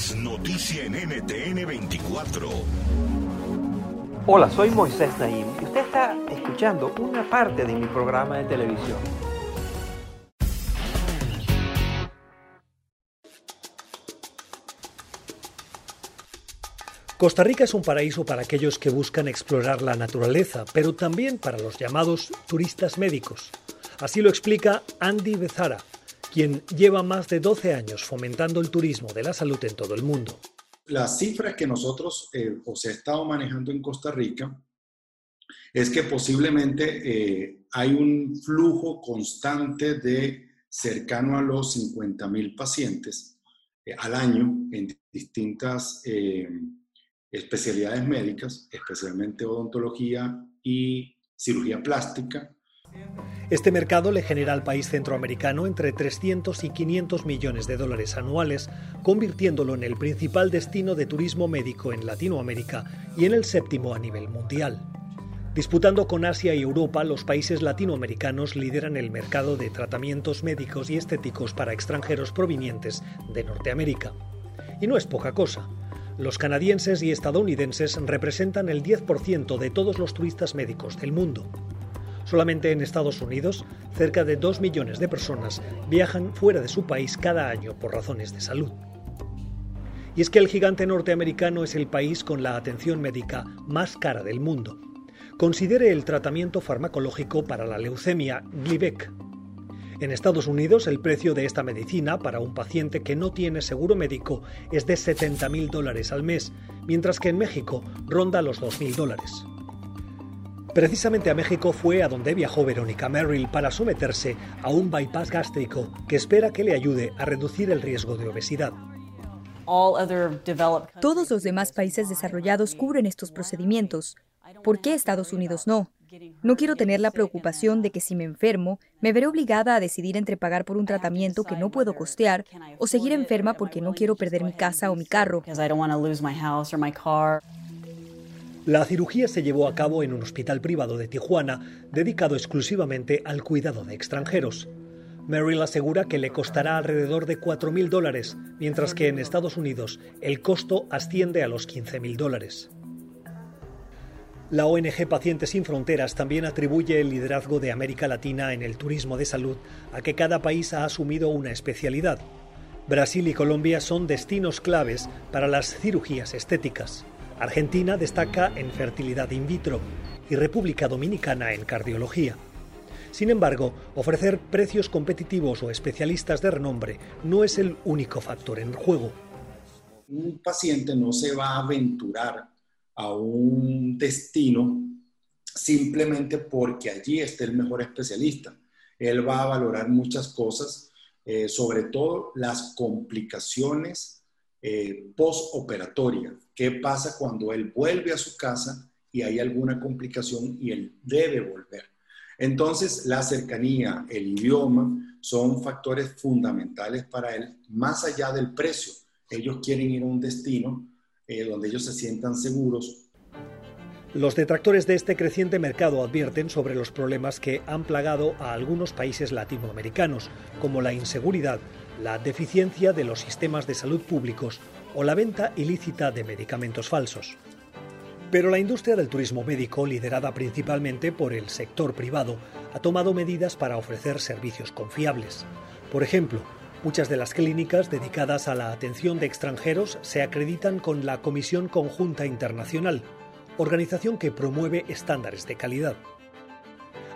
Es noticia en NTN 24. Hola, soy Moisés Naim y usted está escuchando una parte de mi programa de televisión. Costa Rica es un paraíso para aquellos que buscan explorar la naturaleza, pero también para los llamados turistas médicos. Así lo explica Andy Bezara, quien lleva más de 12 años fomentando el turismo de la salud en todo el mundo. Las cifras que nosotros eh, o estado manejando en Costa Rica es que posiblemente eh, hay un flujo constante de cercano a los 50 mil pacientes eh, al año en distintas especialidades médicas, especialmente odontología y cirugía plástica, este mercado le genera al país centroamericano entre 300 y 500 millones de dólares anuales, convirtiéndolo en el principal destino de turismo médico en Latinoamérica y en el séptimo a nivel mundial. Disputando con Asia y Europa, los países latinoamericanos lideran el mercado de tratamientos médicos y estéticos para extranjeros provenientes de Norteamérica. Y no es poca cosa. Los canadienses y estadounidenses representan el 10% de todos los turistas médicos del mundo. Solamente en Estados Unidos, cerca de 2 millones de personas viajan fuera de su país cada año por razones de salud. Y es que el gigante norteamericano es el país con la atención médica más cara del mundo. Considere el tratamiento farmacológico para la leucemia Glivec. En Estados Unidos, el precio de esta medicina para un paciente que no tiene seguro médico es de 70 mil dólares al mes, mientras que en México ronda los 2 mil dólares. Precisamente a México fue a donde viajó Verónica Merrill para someterse a un bypass gástrico que espera que le ayude a reducir el riesgo de obesidad. Todos los demás países desarrollados cubren estos procedimientos. ¿Por qué Estados Unidos no? No quiero tener la preocupación de que si me enfermo, me veré obligada a decidir entre pagar por un tratamiento que no puedo costear o seguir enferma porque no quiero perder mi casa o mi carro. La cirugía se llevó a cabo en un hospital privado de Tijuana, dedicado exclusivamente al cuidado de extranjeros. Merrill asegura que le costará alrededor de 4.000 dólares, mientras que en Estados Unidos el costo asciende a los 15.000 dólares. La ONG Pacientes Sin Fronteras también atribuye el liderazgo de América Latina en el turismo de salud a que cada país ha asumido una especialidad. Brasil y Colombia son destinos claves para las cirugías estéticas. Argentina destaca en fertilidad in vitro y República Dominicana en cardiología. Sin embargo, ofrecer precios competitivos o especialistas de renombre no es el único factor en juego. Un paciente no se va a aventurar a un destino simplemente porque allí esté el mejor especialista. Él va a valorar muchas cosas, eh, sobre todo las complicaciones eh, postoperatoria. ¿Qué pasa cuando él vuelve a su casa y hay alguna complicación y él debe volver? Entonces, la cercanía, el idioma, son factores fundamentales para él, más allá del precio. Ellos quieren ir a un destino eh, donde ellos se sientan seguros. Los detractores de este creciente mercado advierten sobre los problemas que han plagado a algunos países latinoamericanos, como la inseguridad, la deficiencia de los sistemas de salud públicos o la venta ilícita de medicamentos falsos. Pero la industria del turismo médico, liderada principalmente por el sector privado, ha tomado medidas para ofrecer servicios confiables. Por ejemplo, muchas de las clínicas dedicadas a la atención de extranjeros se acreditan con la Comisión Conjunta Internacional, organización que promueve estándares de calidad.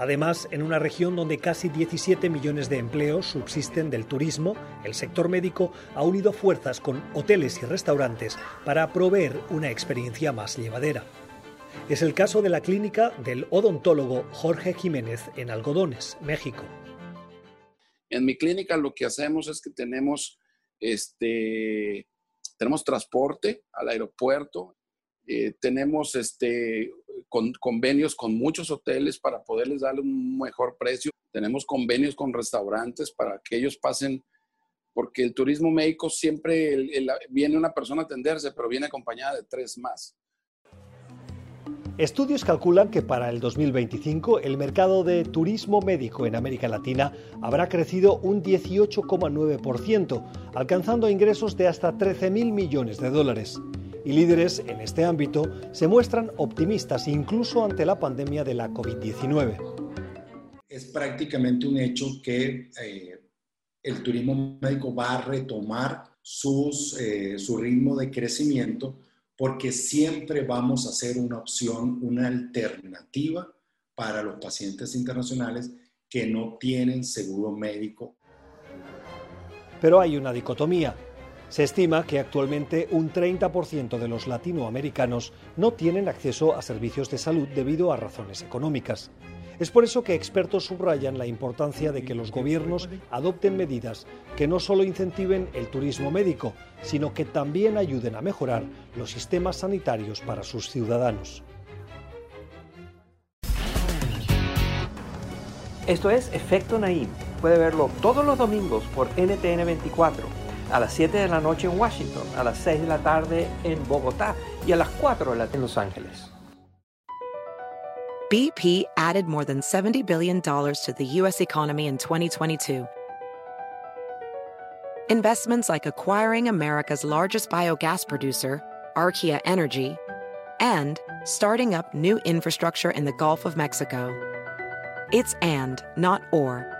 Además, en una región donde casi 17 millones de empleos subsisten del turismo, el sector médico ha unido fuerzas con hoteles y restaurantes para proveer una experiencia más llevadera. Es el caso de la clínica del odontólogo Jorge Jiménez en Algodones, México. En mi clínica lo que hacemos es que tenemos, este, tenemos transporte al aeropuerto, eh, tenemos este, con, convenios con muchos hoteles para poderles darle un mejor precio. Tenemos convenios con restaurantes para que ellos pasen, porque el turismo médico siempre viene una persona a atenderse, pero viene acompañada de tres más. Estudios calculan que para el 2025 el mercado de turismo médico en América Latina habrá crecido un 18,9%, alcanzando ingresos de hasta 13.000 millones de dólares y líderes en este ámbito se muestran optimistas incluso ante la pandemia de la COVID-19. Es prácticamente un hecho que eh, el turismo médico va a retomar sus, eh, su ritmo de crecimiento porque siempre vamos a ser una opción, una alternativa para los pacientes internacionales que no tienen seguro médico. Pero hay una dicotomía. Se estima que actualmente un 30% de los latinoamericanos no tienen acceso a servicios de salud debido a razones económicas. Es por eso que expertos subrayan la importancia de que los gobiernos adopten medidas que no solo incentiven el turismo médico, sino que también ayuden a mejorar los sistemas sanitarios para sus ciudadanos. Esto es Efecto Naim. Puede verlo todos los domingos por NTN 24 a las 7 de la noche en Washington, a las 6 de la tarde en Bogotá y a las 4 de la tarde en Los Ángeles. BP added more than 70 billion dollars to the US economy in 2022. Investments like acquiring America's largest biogas producer, Archaea Energy, and starting up new infrastructure in the Gulf of Mexico. It's and, not or.